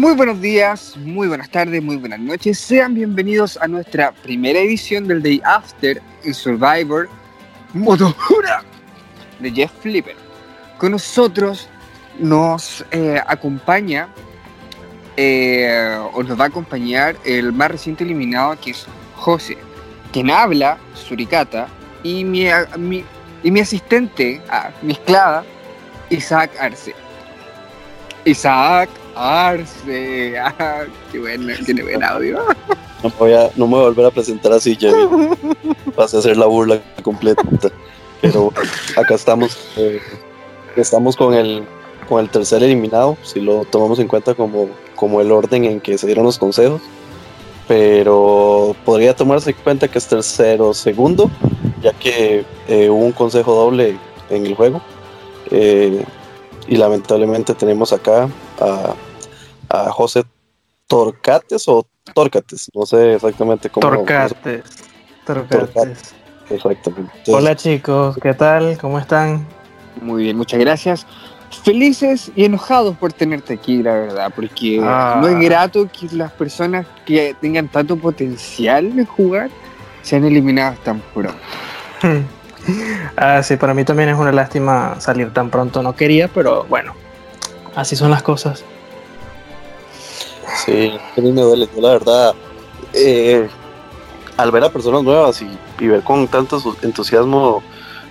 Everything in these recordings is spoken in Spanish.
Muy buenos días, muy buenas tardes, muy buenas noches. Sean bienvenidos a nuestra primera edición del Day After en Survivor Motora de Jeff Flipper. Con nosotros nos eh, acompaña eh, o nos va a acompañar el más reciente eliminado que es José, quien habla, Suricata, y mi, mi- y mi asistente, ah, mi esclava, Isaac Arce. Isaac Arce, ah, qué bueno, tiene buen audio. No voy a, no me voy a volver a presentar así, ya Pasé a hacer la burla completa. Pero acá estamos. eh, estamos con el, con el tercer eliminado, si lo tomamos en cuenta como, como el orden en que se dieron los consejos. Pero podría tomarse en cuenta que es tercero segundo, ya que eh, hubo un consejo doble en el juego. Eh, y lamentablemente tenemos acá a, a José Torcates o Torcates, no sé exactamente cómo. Torcates. Torcates. Exactamente. Entonces, Hola chicos, ¿qué tal? ¿Cómo están? Muy bien, muchas gracias. Felices y enojados por tenerte aquí, la verdad, porque Ah. no es grato que las personas que tengan tanto potencial de jugar sean eliminadas tan pronto. Ah, sí, para mí también es una lástima salir tan pronto. No quería, pero bueno, así son las cosas. Sí, a mí me duele, la verdad. eh, al ver a personas nuevas y, ver con tanto entusiasmo,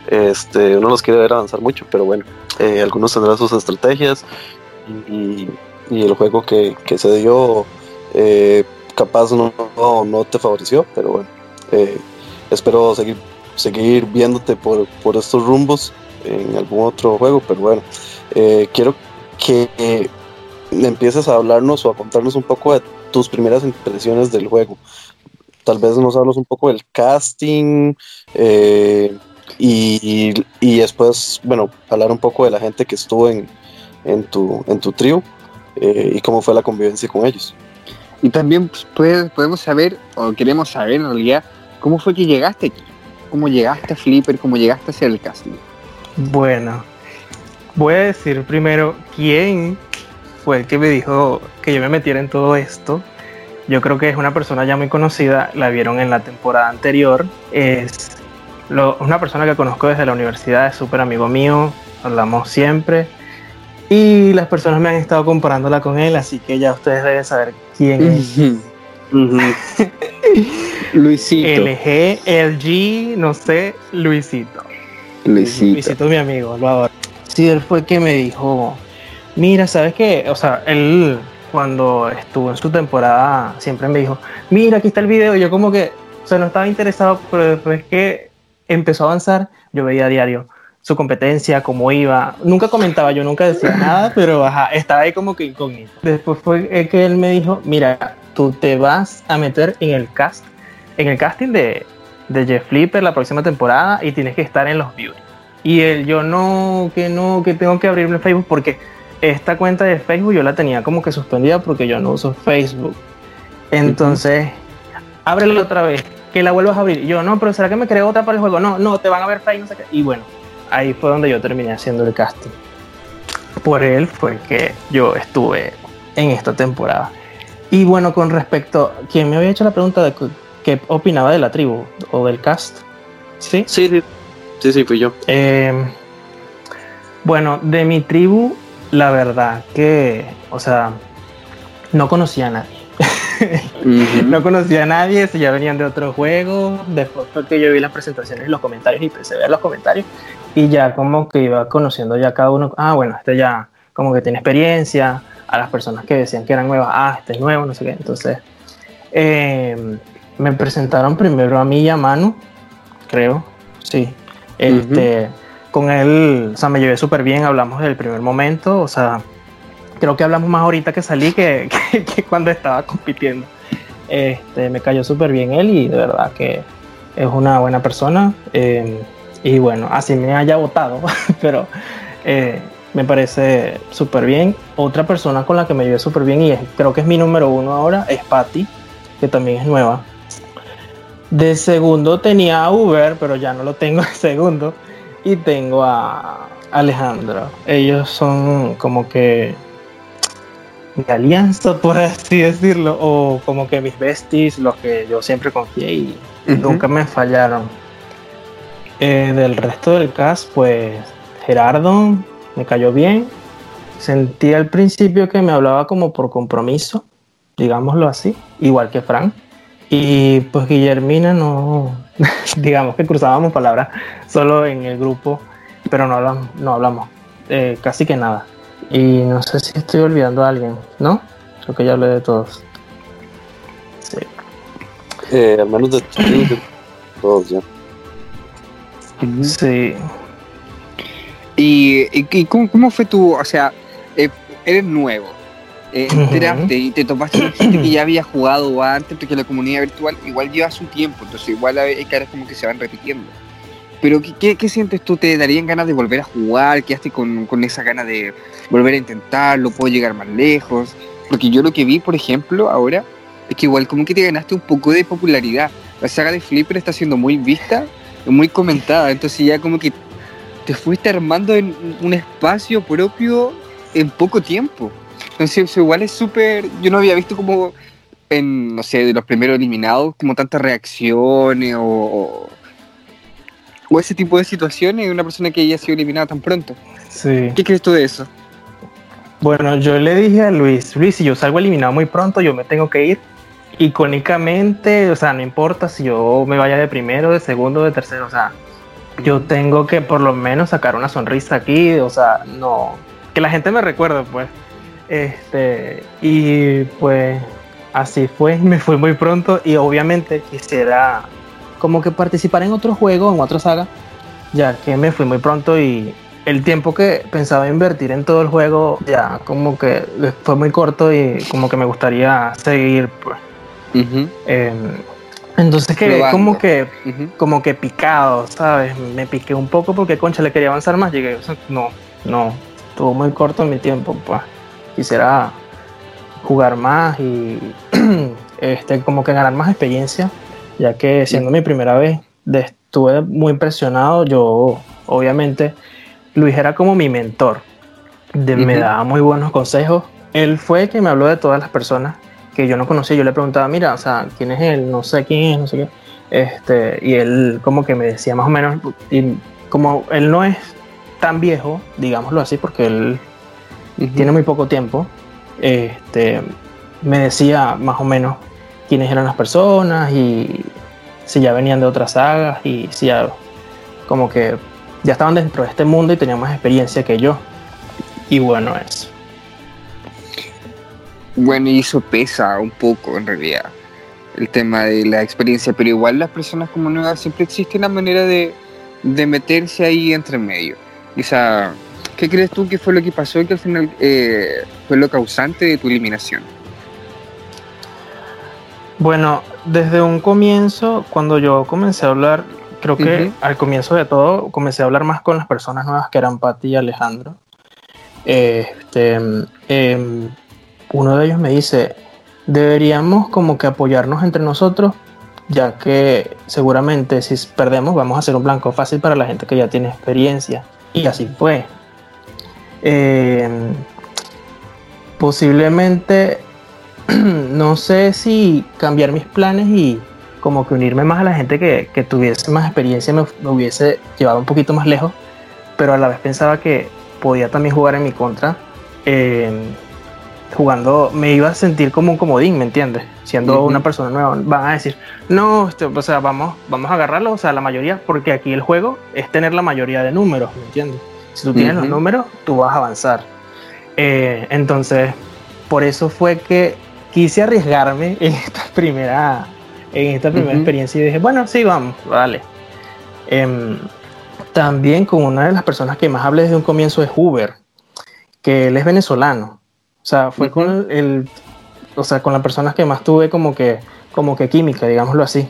este, uno los quiere ver avanzar mucho, pero bueno, eh, algunos tendrán sus estrategias y, el juego que, que se dio eh, capaz no, no, no te favoreció, pero bueno, espero seguir, seguir viéndote por, por estos rumbos en algún otro juego, pero bueno, quiero que eh, empieces a hablarnos o a contarnos un poco de tus primeras impresiones del juego. Tal vez nos hablas un poco del casting eh, y, y después, bueno, hablar un poco de la gente que estuvo en, en tu, en tu trío eh, y cómo fue la convivencia con ellos. Y también pues, podemos saber, o queremos saber en realidad, cómo fue que llegaste aquí. Cómo llegaste a Flipper, cómo llegaste a hacer el casting. Bueno, voy a decir primero quién fue el que me dijo que yo me metiera en todo esto. Yo creo que es una persona ya muy conocida, la vieron en la temporada anterior. Es lo- una persona que conozco desde la universidad, es súper amigo mío, hablamos siempre. Y las personas me han estado comparándola con él, así que ya ustedes deben saber quién es. Luisito. LG, LG, no sé, Luisito. Luisito. Luisito, mi amigo, lo adoro. Sí, él fue el que me dijo, mira, ¿sabes qué? O sea, él cuando estuvo en su temporada siempre me dijo, mira, aquí está el video. Y yo como que, o sea, no estaba interesado, pero después que empezó a avanzar, yo veía a diario su competencia, cómo iba. Nunca comentaba, yo nunca decía nada, pero ajá, estaba ahí como que incógnito. Después fue que él me dijo, mira, tú te vas a meter en el cast, en el casting de, de Jeff Flipper la próxima temporada y tienes que estar en los beauty. Y él, yo no, que no, que tengo que abrirme Facebook porque esta cuenta de Facebook yo la tenía como que suspendida porque yo no uso Facebook. Entonces, ábrela otra vez, que la vuelvas a abrir. Yo, no, pero ¿será que me creo otra para el juego? No, no, te van a ver Facebook, no sé qué. Y bueno, ahí fue donde yo terminé haciendo el casting. Por él fue que yo estuve en esta temporada. Y bueno, con respecto, ¿quién me había hecho la pregunta de qué opinaba de la tribu o del cast? ¿Sí? Sí, sí, sí, sí, fui yo. Eh, bueno, de mi tribu, la verdad que, o sea, no conocía a nadie. No conocía a nadie, si ya venían de otro juego. Después fue que yo vi las presentaciones y los comentarios y empecé a ver los comentarios. Y ya como que iba conociendo ya cada uno. Ah, bueno, este ya como que tiene experiencia. A las personas que decían que eran nuevas, ah, este es nuevo, no sé qué. Entonces, eh, me presentaron primero a mí y a Manu, creo, sí. Este, Con él, o sea, me llevé súper bien, hablamos del primer momento, o sea, creo que hablamos más ahorita que salí que, que- cuando estaba compitiendo. Este, me cayó súper bien él y de verdad que es una buena persona. eh, y bueno, así me haya votado, pero eh, me parece súper bien. Otra persona con la que me llevé súper bien y creo que es mi número uno ahora es Patty, que también es nueva. De segundo tenía a Uber, pero ya no lo tengo de segundo. Y tengo a Alejandro. Ellos son como que mi alianza, por así decirlo, o como que mis besties, los que yo siempre confié y nunca me fallaron. Eh, del resto del cast, pues Gerardo me cayó bien. Sentí al principio que me hablaba como por compromiso, digámoslo así, igual que Frank. Y pues Guillermina no, digamos que cruzábamos palabras solo en el grupo, pero no hablamos, no hablamos eh, casi que nada. Y no sé si estoy olvidando a alguien, ¿no? Creo que ya hablé de todos. Sí. Eh, al menos de todos ya. Sí. ¿Y, y- y cómo, cómo fue tu, o sea, eh, eres nuevo, eh, Ujú. entraste y te topaste con gente que ya había jugado antes, porque la comunidad virtual igual lleva su tiempo, entonces igual hay caras como que se van repitiendo. Pero ¿qué, qué, qué sientes tú? ¿Te darían ganas de volver a jugar? ¿Quedaste con, con esa gana de volver a intentarlo? ¿Puedo llegar más lejos? Porque yo lo que vi, por ejemplo, ahora, es que igual como que te ganaste un poco de popularidad. La saga de Flipper está siendo muy vista, muy comentada, entonces ya como que te fuiste armando en un espacio propio en poco tiempo. Entonces eso igual es súper... Yo no había visto como en, no sé, de los primeros eliminados, como tantas reacciones o, o, o ese tipo de situaciones de una persona que haya sido eliminada tan pronto. Sí. ¿Qué crees tú de eso? Bueno, yo le dije a Luis, Luis, si yo salgo eliminado muy pronto, yo me tengo que ir. Icónicamente, o sea, no importa si yo me vaya de primero, de segundo, de tercero, o sea, yo tengo que por lo menos sacar una sonrisa aquí, o sea, no, que la gente me recuerde, pues. Este, y pues así fue, me fui muy pronto y obviamente quisiera como que participar en otro juego, en otra saga, ya que me fui muy pronto y el tiempo que pensaba invertir en todo el juego ya como que fue muy corto y como que me gustaría seguir pues. Eh, entonces quedé como que Ujú. como que picado, ¿sabes? Me piqué un poco porque concha le quería avanzar más, llegué, o sea, no, no, estuvo muy corto mi tiempo, pues. Quisiera jugar más y este como que ganar más experiencia, ya que siendo mi primera vez estuve muy impresionado, yo obviamente Luis era como mi mentor, de- me daba muy buenos consejos. Él fue el que me habló de todas las personas que yo no conocía. Yo le preguntaba, mira, o sea, ¿quién es él? No sé quién es, no sé qué. Este, y él como que me decía más o menos, y como él no es tan viejo, digámoslo así, porque él Tiene muy poco tiempo, este, me decía más o menos quiénes eran las personas y si ya venían de otras sagas y si ya como que ya estaban dentro de este mundo y tenían más experiencia que yo. Y bueno, eso. Bueno, y eso pesa un poco en realidad, el tema de la experiencia, pero igual las personas como nuevas siempre existe una manera de, de meterse ahí entre medio. ¿Qué crees tú que fue lo que pasó y que al final eh, fue lo causante de tu eliminación? Bueno, desde un comienzo, cuando yo comencé a hablar, creo que al comienzo de todo, comencé a hablar más con las personas nuevas que eran Patti y Alejandro. Este, em, uno de ellos me dice, deberíamos como que apoyarnos entre nosotros, ya que seguramente si perdemos vamos a hacer un blanco fácil para la gente que ya tiene experiencia. Y así fue. Em, posiblemente no sé si cambiar mis planes y como que unirme más a la gente que, que tuviese más experiencia me, me hubiese llevado un poquito más lejos, pero a la vez pensaba que podía también jugar en mi contra. eh, jugando, me iba a sentir como un comodín, ¿me entiendes? Siendo una persona nueva, van a decir, no, este, o sea, vamos, vamos a agarrarlo, o sea, la mayoría, porque aquí el juego es tener la mayoría de números, ¿me entiendes? Si tú tienes los números, tú vas a avanzar. Eh, entonces, por eso fue que quise arriesgarme en esta primera, en esta primera experiencia y dije, bueno, sí, vamos, vale. Em, también con una de las personas que más hablé desde un comienzo es Huber, que él es venezolano. O sea, fue con el, o sea, con las personas que más tuve como que, como que química, digámoslo así.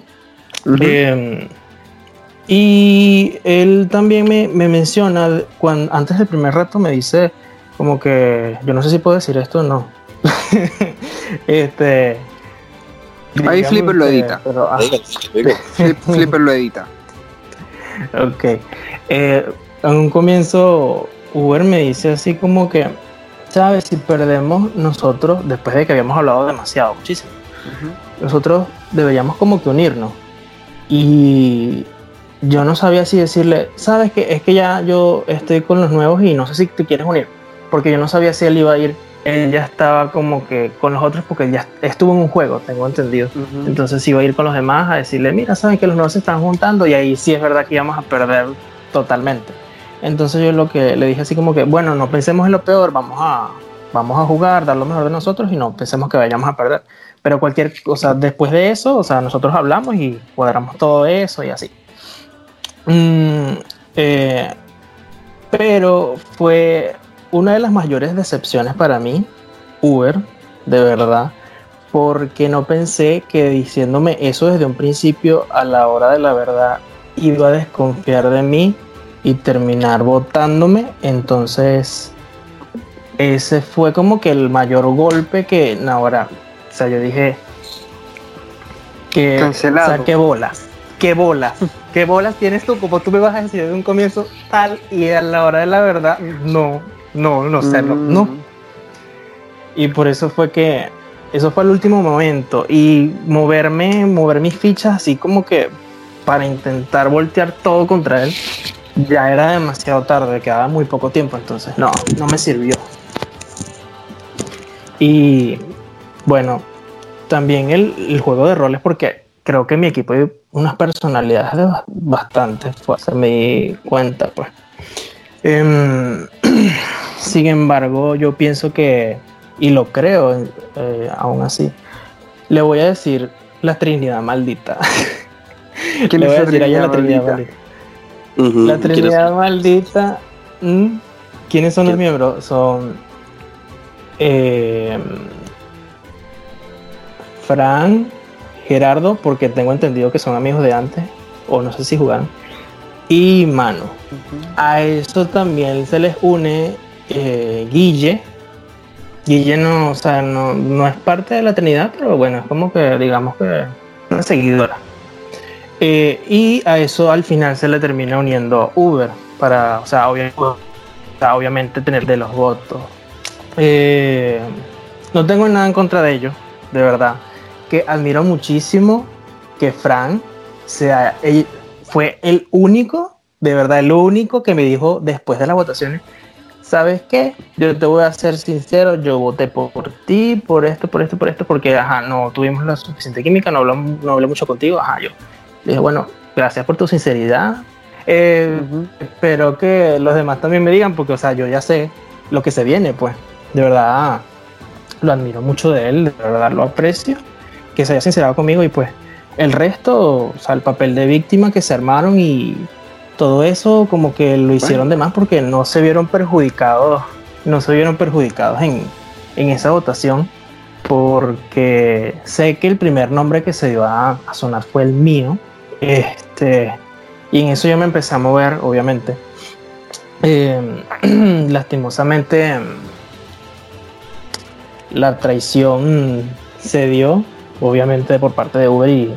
Y él también me, me menciona, cuando, antes del primer reto me dice como que, yo no sé si puedo decir esto o no. este... Ahí Flipper lo edita. pero, ah, Flipper lo edita. Ok. Eh, en un comienzo, Uber me dice así como que, ¿sabes? Si perdemos nosotros, después de que habíamos hablado demasiado, muchísimo, nosotros deberíamos como que unirnos. Y yo no sabía si decirle, sabes que es que ya yo estoy con los nuevos y no sé si te quieres unir, porque yo no sabía si él iba a ir, él ya estaba como que con los otros porque ya estuvo en un juego, tengo entendido. Entonces iba a ir con los demás a decirle, mira, saben que los nuevos se están juntando y ahí sí es verdad que íbamos a perder totalmente. Entonces yo lo que le dije así como que, bueno, no pensemos en lo peor, vamos a, vamos a jugar, dar lo mejor de nosotros y no pensemos que vayamos a perder. Pero cualquier cosa, después de eso, o sea, nosotros hablamos y cuadramos todo eso y así. Mm, eh, pero fue una de las mayores decepciones para mí, Uber, de verdad, porque no pensé que diciéndome eso desde un principio, a la hora de la verdad, iba a desconfiar de mí y terminar votándome. Entonces, ese fue como que el mayor golpe que ahora, o sea, yo dije que Cancelado. qué bolas, qué bolas, qué bolas tienes tú, como tú me vas a decir de un comienzo tal y a la hora de la verdad, no, no, no sé, no, Mm. no. Y por eso fue que eso fue el último momento y moverme, mover mis fichas así como que para intentar voltear todo contra él, ya era demasiado tarde, quedaba muy poco tiempo, entonces no, no me sirvió. Y bueno, también el, el juego de roles, porque creo que mi equipo unas personalidades de ba- bastante fuertes, me di cuenta, pues. Em, sin embargo, yo pienso que, y lo creo eh, aún así, le voy a decir la Trinidad maldita. ¿Quién le voy a la decir a ella la Trinidad maldita? La ¿quieres- Trinidad maldita. ¿mm? ¿Quiénes son los miembros? Son. eh, Fran, Gerardo, porque tengo entendido que son amigos de antes, o no sé si jugaron, y Mano. A eso también se les une eh, Guille. Guille no, o sea, no, no es parte de la Trinidad, pero bueno, es como que digamos que una seguidora. Eh, y a eso al final se le termina uniendo Uber para, o sea, obviamente tener de los votos. Eh, no tengo nada en contra de ellos, de verdad. Que admiro muchísimo que Fran sea, él fue el único, de verdad, el único que me dijo después de las votaciones, ¿sabes qué? Yo te voy a ser sincero, yo voté por, ti, por esto, por esto, por esto, porque, ajá, no tuvimos la suficiente química, no, hablamos, no hablé mucho contigo, ajá, yo. Le dije, bueno, gracias por tu sinceridad. Eh. Espero que los demás también me digan, porque, o sea, yo ya sé lo que se viene, pues. De verdad, lo admiro mucho de él, de verdad lo aprecio, que se haya sincerado conmigo y pues el resto, o sea, el papel de víctima que se armaron y todo eso como que lo hicieron de más porque no se vieron perjudicados, no se vieron perjudicados en, en esa votación porque sé que el primer nombre que se dio a, a sonar fue el mío, este, y en eso yo me empecé a mover, obviamente. Eh, lastimosamente, la traición se dio, obviamente, por parte de Uber y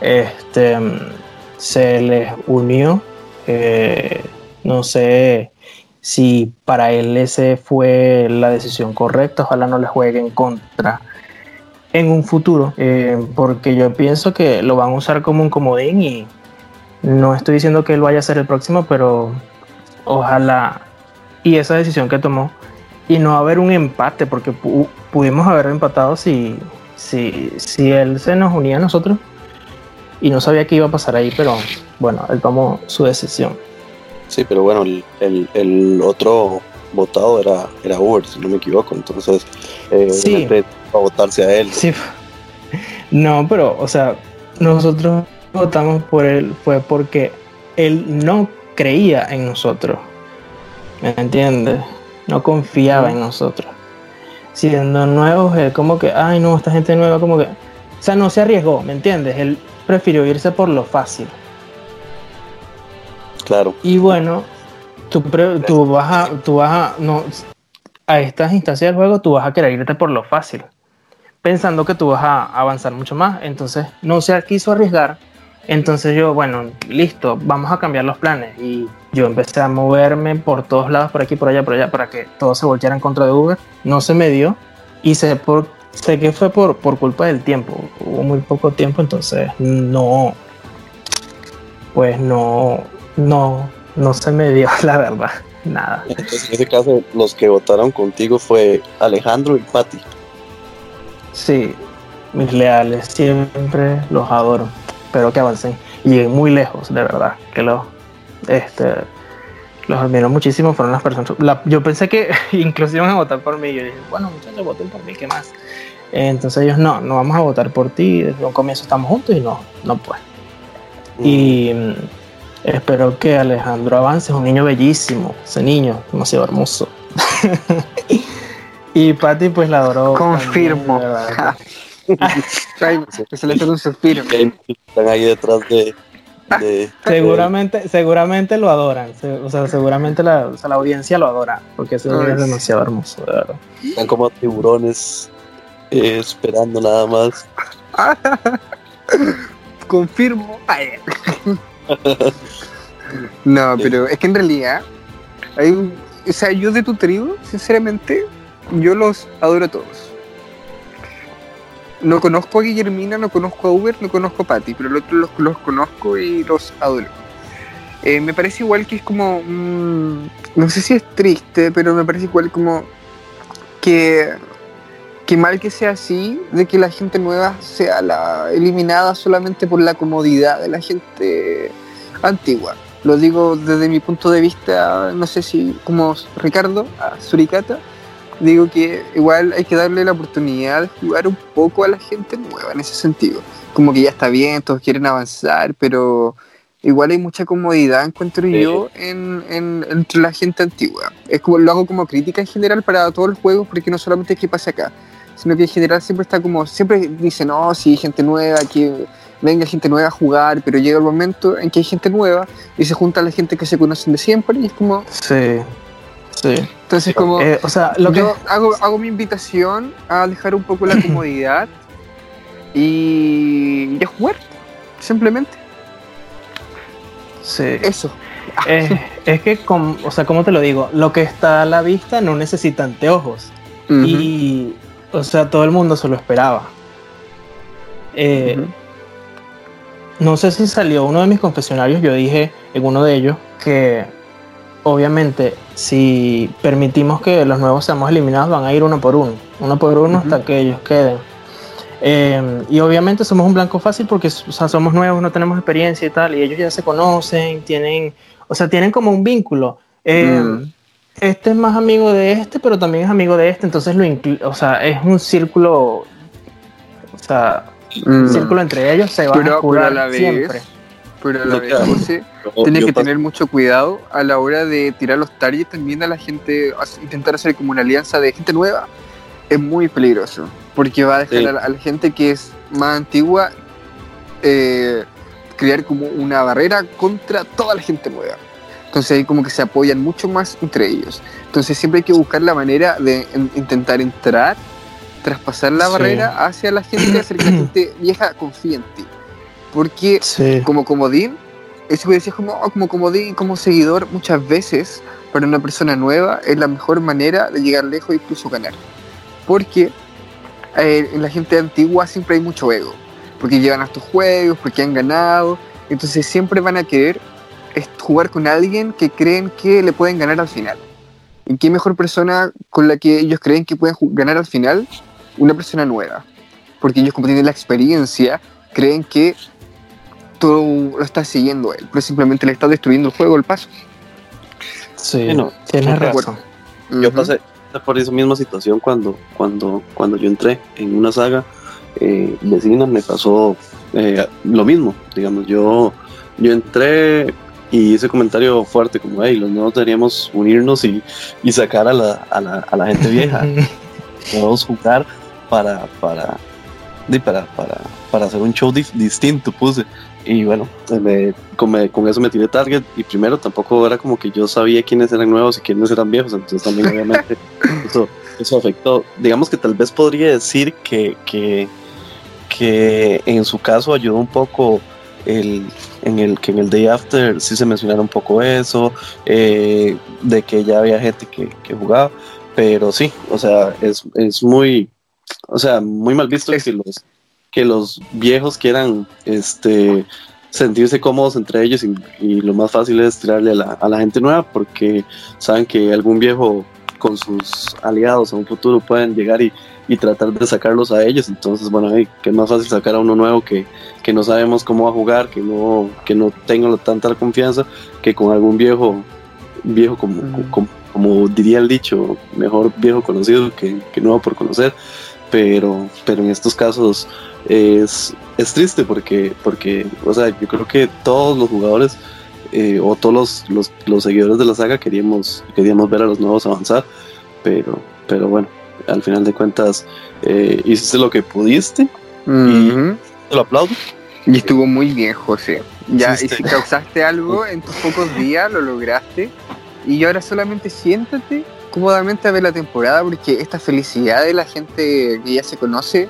este, se les unió. eh, no sé si para él ese fue la decisión correcta, ojalá no le juegue en contra en un futuro, eh, porque yo pienso que lo van a usar como un comodín y no estoy diciendo que él vaya a ser el próximo, pero ojalá y esa decisión que tomó y no haber un empate, porque pu- pudimos haber empatado si, si, si él se nos unía a nosotros y no sabía qué iba a pasar ahí, pero bueno, él tomó su decisión. Sí, pero bueno, el, el, el otro votado era, era Uber, si no me equivoco. Entonces, eh, Sí. a votarse a él. Sí, no, pero, o sea, nosotros votamos por él fue porque él no creía en nosotros. ¿Me entiendes? No confiaba en nosotros. Siendo nuevos, él como que, ay, no, esta gente nueva, como que. O sea, no se arriesgó, ¿me entiendes? Él prefirió irse por lo fácil. Claro. Y bueno, tú, tú vas a, tú vas a, no, a estas instancias del juego, tú vas a querer irte por lo fácil, pensando que tú vas a avanzar mucho más. Entonces, no se quiso arriesgar Entonces yo, bueno, listo, vamos a cambiar los planes. Y yo empecé a moverme por todos lados, por aquí, por allá, por allá, para que todo se volteara en contra de Uber. No se me dio. Y sé, por, sé que fue por, por culpa del tiempo. Hubo muy poco tiempo, entonces no. Pues no. No. No se me dio, la verdad. Nada. Entonces, en ese caso, los que votaron contigo fue Alejandro y Patti. Sí, mis leales, siempre los adoro. Espero que avancen y lleguen muy lejos, de verdad. Que los, este, los admiro muchísimo. Fueron las personas. la- yo pensé que incluso iban a votar por mí. Yo dije, bueno, muchachos, voten por mí, ¿qué más? Entonces ellos, no, no vamos a votar por ti. Desde un comienzo estamos juntos y no, no pues. Y mm, espero que Alejandro avance. Es un niño bellísimo. Ese niño, demasiado hermoso. y Patty, pues la adoró. Confirmo. también, sale todo un suspiro. Están ahí detrás de. de Seguramente, seguramente lo adoran. se- o sea, seguramente la, o sea, la audiencia lo adora. Porque ese es demasiado hermoso, de verdad. están como tiburones eh, esperando nada más. Confirmo. No, pero es que en realidad, hay un- o sea, yo de tu tribu, sinceramente, yo los adoro a todos. No conozco a Guillermina, no conozco a Uber, no conozco a Patty, pero los otros los, los conozco y los adoro. Eh, me parece igual que es como, mm, no sé si es triste, pero me parece igual como que, que mal que sea así, de que la gente nueva sea la eliminada solamente por la comodidad de la gente antigua. Lo digo desde mi punto de vista, no sé si como Ricardo, a Suricata, digo que igual hay que darle la oportunidad de jugar un poco a la gente nueva en ese sentido. Como que ya está bien, todos quieren avanzar, pero igual hay mucha comodidad, encuentro Sí. yo, en, en- entre la gente antigua. Es como, lo hago como crítica en general para todos los juegos, porque no solamente es que pase acá, sino que en general siempre está como, siempre dicen, no, sí, gente nueva, que venga gente nueva a jugar, pero llega el momento en que hay gente nueva y se junta la gente que se conocen de siempre y es como, Sí, sí. entonces como, Eh, o sea, lo que. yo hago, hago mi invitación a dejar un poco la comodidad y, y a jugar, simplemente, Sí. eso. Es, es que, com- o sea, ¿cómo te lo digo? Lo que está a la vista no necesita anteojos. Y, o sea, todo el mundo se lo esperaba. Eh. No sé si salió uno de mis confesionarios, yo dije en uno de ellos que obviamente si permitimos que los nuevos seamos eliminados van a ir uno por uno, uno por uno hasta que ellos queden. Eh, y obviamente somos un blanco fácil porque o sea, somos nuevos, no tenemos experiencia y tal, y ellos ya se conocen, tienen, o sea, tienen como un vínculo. Eh, Mm. Este es más amigo de este, pero también es amigo de este, entonces lo o sea, es un círculo, o sea, Mm. círculo entre ellos se Pero- a curar siempre. Pero a la vez, José, yo que tener mucho cuidado a la hora de tirar los targets también a la gente, intentar hacer como una alianza de gente nueva, es muy peligroso, porque va a dejar Sí. a, la, a la gente que es más antigua eh, crear como una barrera contra toda la gente nueva. Entonces ahí como que se apoyan mucho más entre ellos. Entonces siempre hay que buscar la manera de en- intentar entrar, traspasar la Sí. barrera hacia la gente, hacer que la gente vieja confíe en ti. Porque Sí. como comodín, eso que decías como, oh, como comodín, como seguidor, muchas veces para una persona nueva es la mejor manera de llegar lejos e incluso ganar. Porque eh, en la gente antigua siempre hay mucho ego, porque llevan a estos juegos, porque han ganado, entonces siempre van a querer jugar con alguien que creen que le pueden ganar al final. ¿Y qué mejor persona con la que ellos creen que pueden ganar al final? Una persona nueva. Porque ellos como tienen la experiencia, creen que tú lo estás siguiendo a él, pero simplemente le estás destruyendo el juego, el paso. Sí, Bueno, tienes razón. Yo Ujú. pasé por esa misma situación cuando, cuando, cuando yo entré en una saga eh, vecina, me pasó eh, lo mismo. Digamos, yo, yo entré y hice comentario fuerte como, hey, los nuevos deberíamos unirnos y, y sacar a la, a, la, a la gente vieja. Podemos jugar para, para, para, para, para hacer un show dif- distinto, puse. Y bueno, eh, me- con, me- con eso me tiré target. Y primero tampoco era como que yo sabía quiénes eran nuevos y quiénes eran viejos. Entonces también obviamente eso, eso afectó. Digamos que tal vez podría decir que, que, que en su caso ayudó un poco el, en el que en el Day After sí se mencionara un poco eso, eh, de que ya había gente que, que, jugaba, pero sí, o sea, es, es muy, o sea, muy mal visto que los, que los viejos quieran este, sentirse cómodos entre ellos y, lo más fácil es tirarle a la, a la, gente nueva porque saben que algún viejo con sus aliados en un futuro pueden llegar y, y tratar de sacarlos a ellos. Entonces, bueno, hey, que es más fácil sacar a uno nuevo que, que no sabemos cómo va a jugar, que no, que no tenga tanta confianza, que con algún viejo, viejo como, como, como, diría el dicho, mejor viejo conocido que, que nuevo por conocer. Pero, pero en estos casos es, es triste porque, porque, o sea, yo creo que todos los jugadores eh, o todos los, los, los, seguidores de la saga queríamos, queríamos ver a los nuevos avanzar, pero, pero bueno, al final de cuentas eh, hiciste lo que pudiste y te lo aplaudo. Y estuvo muy bien, José. Ya, y si causaste algo en tus pocos días, lo lograste. Y ahora solamente siéntate cómodamente a ver la temporada, porque esta felicidad de la gente que ya se conoce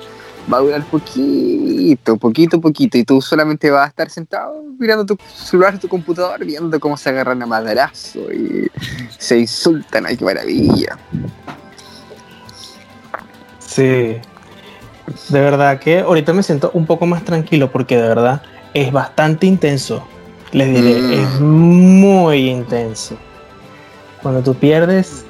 va a durar poquito, poquito, poquito. Y tú solamente vas a estar sentado mirando tu celular, tu computador, viendo cómo se agarran a madrazo y se insultan. ¡Ay, qué maravilla! Sí. De verdad que ahorita me siento un poco más tranquilo porque de verdad es bastante intenso. Les diré, mm. es muy intenso. Cuando tú pierdes,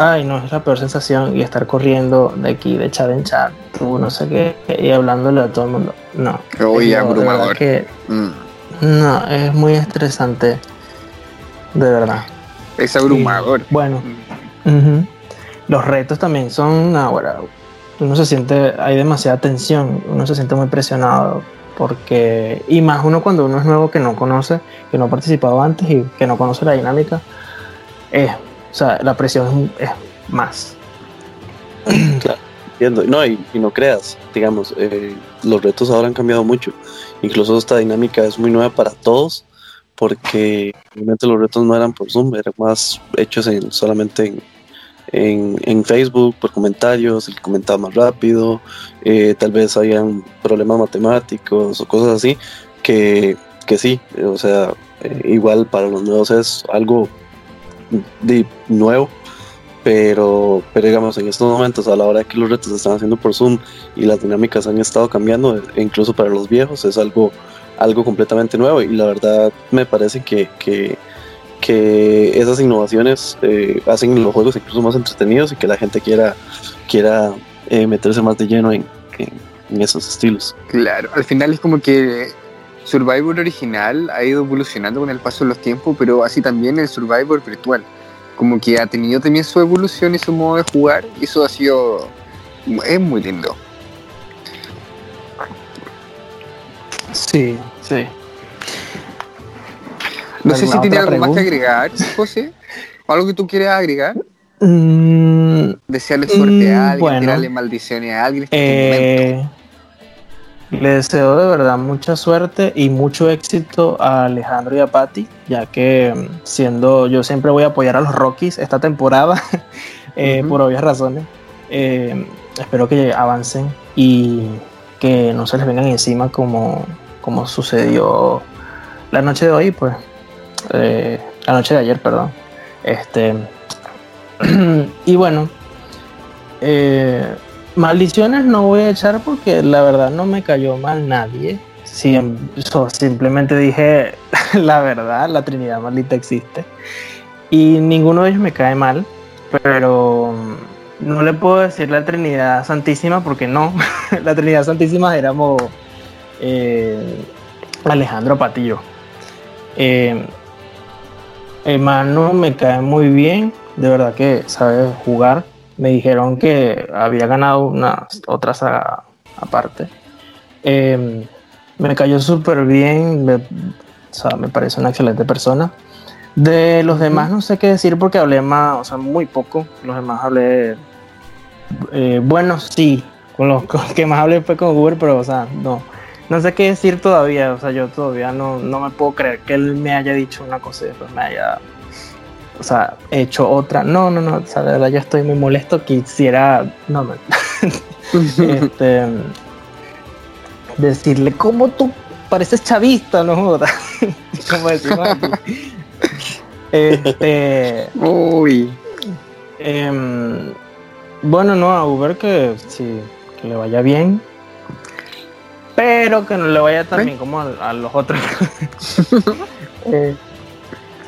ay no, es la peor sensación y estar corriendo de aquí, de chat en chat, no sé qué, y hablándole a todo el mundo. No. Uy, abrumador. Que, mm. No, es muy estresante. De verdad. Es abrumador. bueno, mm. los retos también son ahora uno se siente, hay demasiada tensión, uno se siente muy presionado porque, y más uno cuando uno es nuevo que no conoce, que no ha participado antes y que no conoce la dinámica, es, o sea, la presión es, más. Claro, no, y, no creas, digamos, eh, los retos ahora han cambiado mucho, incluso esta dinámica es muy nueva para todos, porque realmente los retos no eran por Zoom, eran más hechos en, solamente en, en, Facebook por comentarios, el comentaba más rápido, eh, tal vez hayan problemas matemáticos o cosas así, que, que sí, o sea, eh, igual para los nuevos es algo de nuevo, pero, pero digamos en estos momentos a la hora que los retos se están haciendo por Zoom y las dinámicas han estado cambiando, e incluso para los viejos es algo, algo completamente nuevo y la verdad me parece que, que que esas innovaciones eh, hacen los juegos incluso más entretenidos y que la gente quiera, quiera eh, meterse más de lleno en, en, esos estilos. Claro, al final es como que Survivor original ha ido evolucionando con el paso de los tiempos, pero así también el Survivor virtual. Como que ha tenido también su evolución y su modo de jugar, y eso ha sido. es muy lindo. Sí, sí. No sé si tiene algo más que agregar, José. ¿Algo que tú quieras agregar? Mm, Desearle suerte a alguien, bueno, tirarle maldiciones a alguien. Este eh, le deseo de verdad mucha suerte y mucho éxito a Alejandro y a Patti, ya que mm, siendo yo siempre voy a apoyar a los Rockies esta temporada, eh, por obvias razones. Eh, espero que avancen y que no se les vengan encima como, como sucedió la noche de hoy, pues eh, la noche de ayer, perdón. Este, y bueno, eh, maldiciones no voy a echar porque la verdad no me cayó mal nadie. simplemente dije la verdad, la Trinidad maldita existe. Y ninguno de ellos me cae mal, pero no le puedo decir la Trinidad Santísima porque no. la Trinidad Santísima éramos eh, Alejandro Patillo. Eh, Hermano me cae muy bien, de verdad que sabe jugar. Me dijeron que había ganado una otra saga aparte. Em, me cayó súper bien, me, me parece una excelente persona. De los demás no sé qué decir porque hablé más, o sea, muy poco. Los demás hablé, eh, bueno, sí, con los que más hablé fue con Uber, pero, o sea, no no sé qué decir todavía, o sea, yo todavía no, no me puedo creer que él me haya dicho una cosa y después me haya, o sea, hecho otra. No, no, no, o sea, de verdad yo estoy muy molesto, quisiera, no, no. este, decirle, ¿cómo tú pareces chavista, no jodas. Como decimos aquí. Este, Uy. em, bueno, no, a Uber que sí, que le vaya bien. Pero que no le vaya tan bien como a, a los otros. Eh,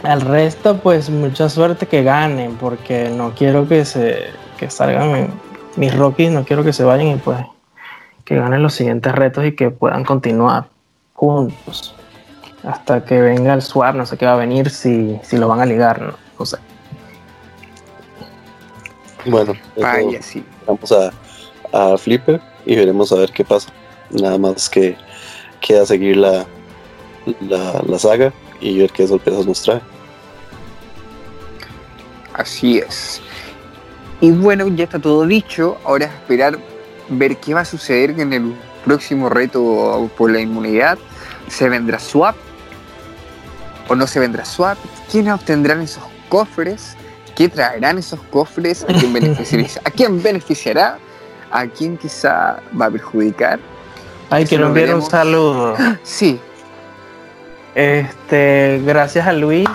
al resto, pues mucha suerte que ganen, porque no quiero que se que salgan mis Rockies, no quiero que se vayan y pues que ganen los siguientes retos y que puedan continuar juntos. Hasta que venga el swap, no sé qué va a venir, si, si lo van a ligar, no, no sé. Bueno, Vaya, sí. vamos a, a Flipper y veremos a ver qué pasa. Nada más que queda seguir la, la, la saga y ver qué sorpresas nos trae. Así es. Y bueno, ya está todo dicho. Ahora es esperar ver qué va a suceder en el próximo reto por la inmunidad. ¿Se vendrá swap? ¿O no se vendrá swap? ¿Quiénes obtendrán esos cofres? ¿Qué traerán esos cofres? ¿A quién beneficiará? ¿A quién beneficiará? ¿A quién quizá va a perjudicar? Ay, quiero enviar un saludo. Sí, Este, gracias a Luis.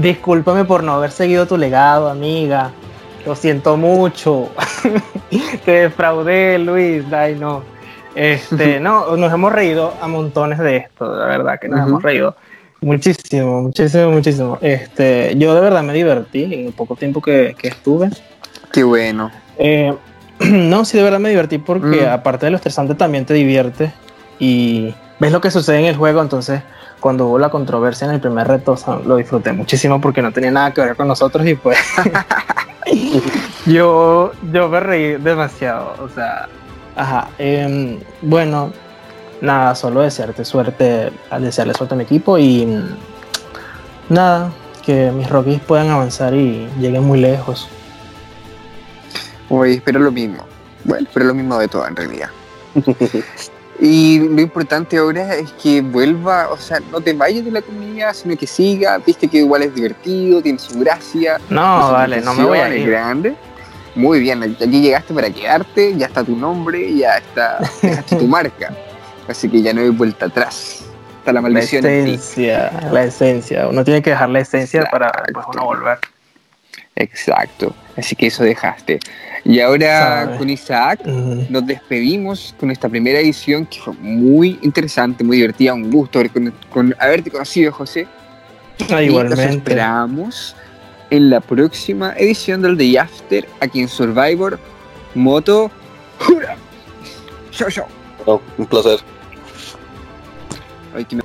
Discúlpame por no haber seguido tu legado, amiga. Lo siento mucho. Te defraudé, Luis. Ay, no. Este, no, nos hemos reído a montones de esto, la verdad que nos hemos reído muchísimo, muchísimo, muchísimo. Este, yo de verdad me divertí en el poco tiempo que, que estuve. qué bueno. Eh, no, sí, de verdad me divertí porque Mm. aparte de lo estresante también te divierte y ves lo que sucede en el juego, entonces cuando hubo la controversia en el primer reto o sea, lo disfruté muchísimo porque no tenía nada que ver con nosotros y pues yo, yo me reí demasiado, o sea, ajá, em, bueno, nada, solo desearte suerte, desearle suerte a mi equipo y mm, nada, que mis Rockies puedan avanzar y lleguen muy lejos. Oye, espero lo mismo. Bueno, espero lo mismo de todo en realidad. Y lo importante ahora es que vuelva, o sea, no te vayas de la comunidad, sino que siga, viste que igual es divertido, tiene su gracia. No, vale, no me voy a es grande. Muy bien, aquí llegaste para quedarte, ya está tu nombre, ya está dejaste tu marca. Así que ya no hay vuelta atrás. Está la La maldición en ti. esencia, la esencia. Uno tiene que dejar la esencia para después uno volver. Exacto. Así que eso dejaste. Y ahora Sabe. con Isaac nos despedimos con esta primera edición que fue muy interesante, muy divertida, un gusto haber con- con- haberte conocido, José. Ah, Y igualmente. esperamos en la próxima edición del Day After aquí en Survivor Moto. ¡Jura! Chao, chao. Bueno, un placer. Ay, que me-